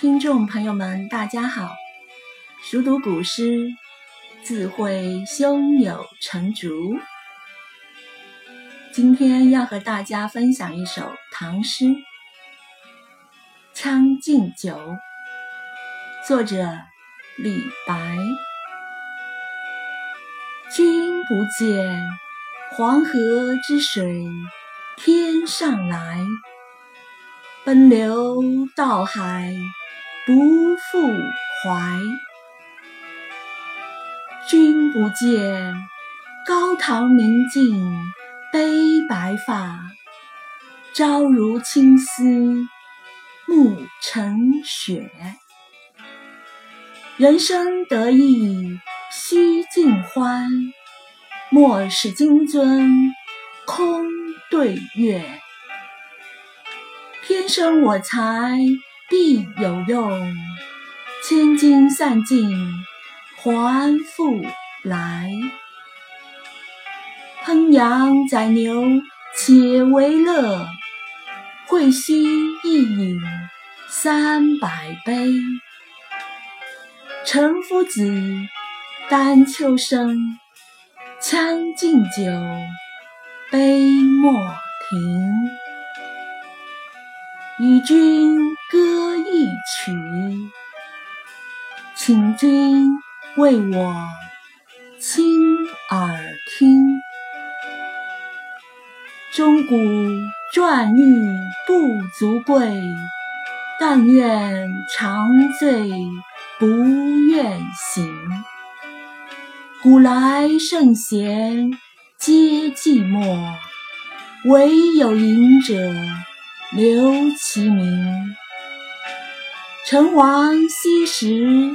听众朋友们，大家好！熟读古诗，自会胸有成竹。今天要和大家分享一首唐诗《将进酒》，作者李白。君不见，黄河之水天上来，奔流到海。不复怀，君不见，高堂明镜悲白发，朝如青丝暮成雪。人生得意须尽欢，莫使金樽空对月。天生我材必有用，千金散尽还复来。烹羊宰牛且为乐，会须一饮三百杯。岑夫子，丹丘生，将进酒，杯莫停。与君歌君为我倾耳听。钟鼓馔玉不足贵，但愿长醉不愿醒。古来圣贤皆寂寞，惟有饮者。留其名。陈王昔时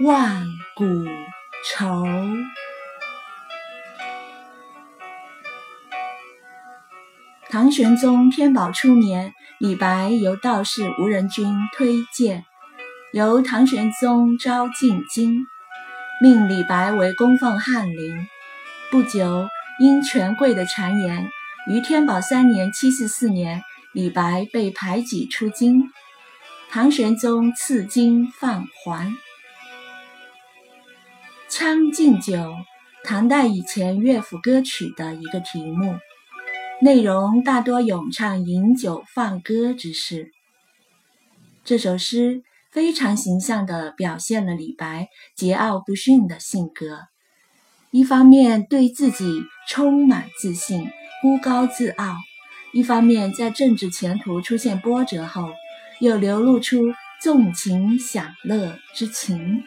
万古愁。唐玄宗天宝初年，李白由道士吴仁君推荐，由唐玄宗召进京，命李白为供奉翰林。不久，因权贵的谗言，于天宝三年（七四四年）。李白被排挤出京，唐玄宗赐金放还。《将进酒》，唐代以前乐府歌曲的一个题目，内容大多咏唱饮酒放歌之事。这首诗非常形象地表现了李白桀骜不驯的性格，一方面对自己充满自信，孤高自傲。一方面，在政治前途出现波折后，又流露出纵情享乐之情。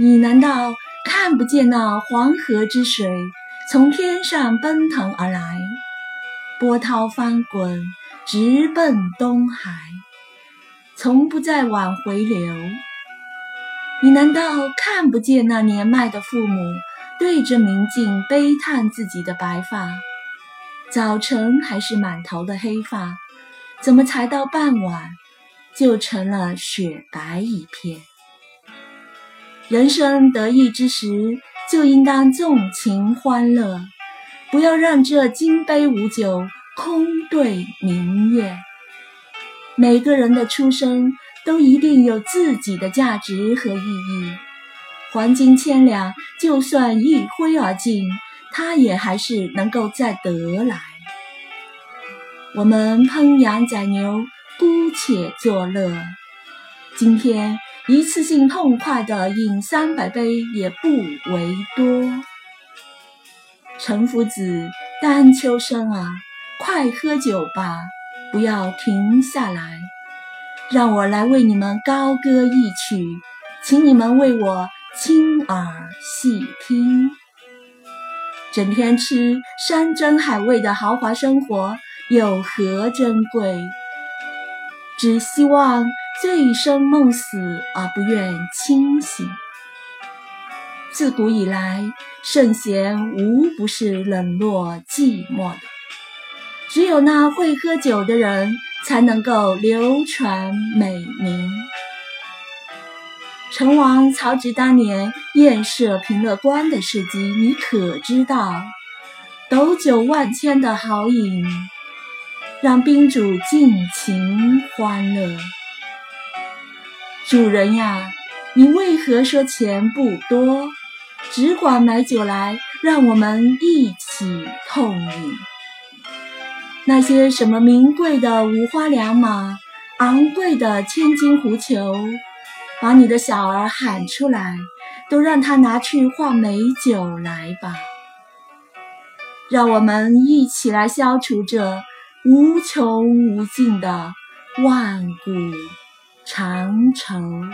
你难道看不见那黄河之水从天上奔腾而来，波涛翻滚，直奔东海，从不再往回流？你难道看不见那年迈的父母对着明镜悲叹自己的白发？早晨还是满头的黑发，怎么才到傍晚就成了雪白一片？人生得意之时，就应当纵情欢乐，不要让这金杯无酒空对明月。每个人的出生。都一定有自己的价值和意义。黄金千两，就算一挥而尽，它也还是能够再得来。我们烹羊宰牛，姑且作乐。今天一次性痛快的饮三百杯也不为多。陈夫子，丹丘生啊，快喝酒吧，不要停下来。让我来为你们高歌一曲，请你们为我倾耳细听。整天吃山珍海味的豪华生活有何珍贵？只希望醉生梦死而不愿清醒。自古以来，圣贤无不是冷落寂寞的，只有那会喝酒的人才能够流传美名。成王曹植当年宴设平乐观的事迹，你可知道？斗酒万千的豪饮，让宾主尽情欢乐。主人呀，你为何说钱不多？只管买酒来，让我们一起痛饮。那些什么名贵的五花良马，昂贵的千金狐裘，把你的小儿喊出来，都让他拿去换美酒来吧。让我们一起来消除这无穷无尽的万古长城。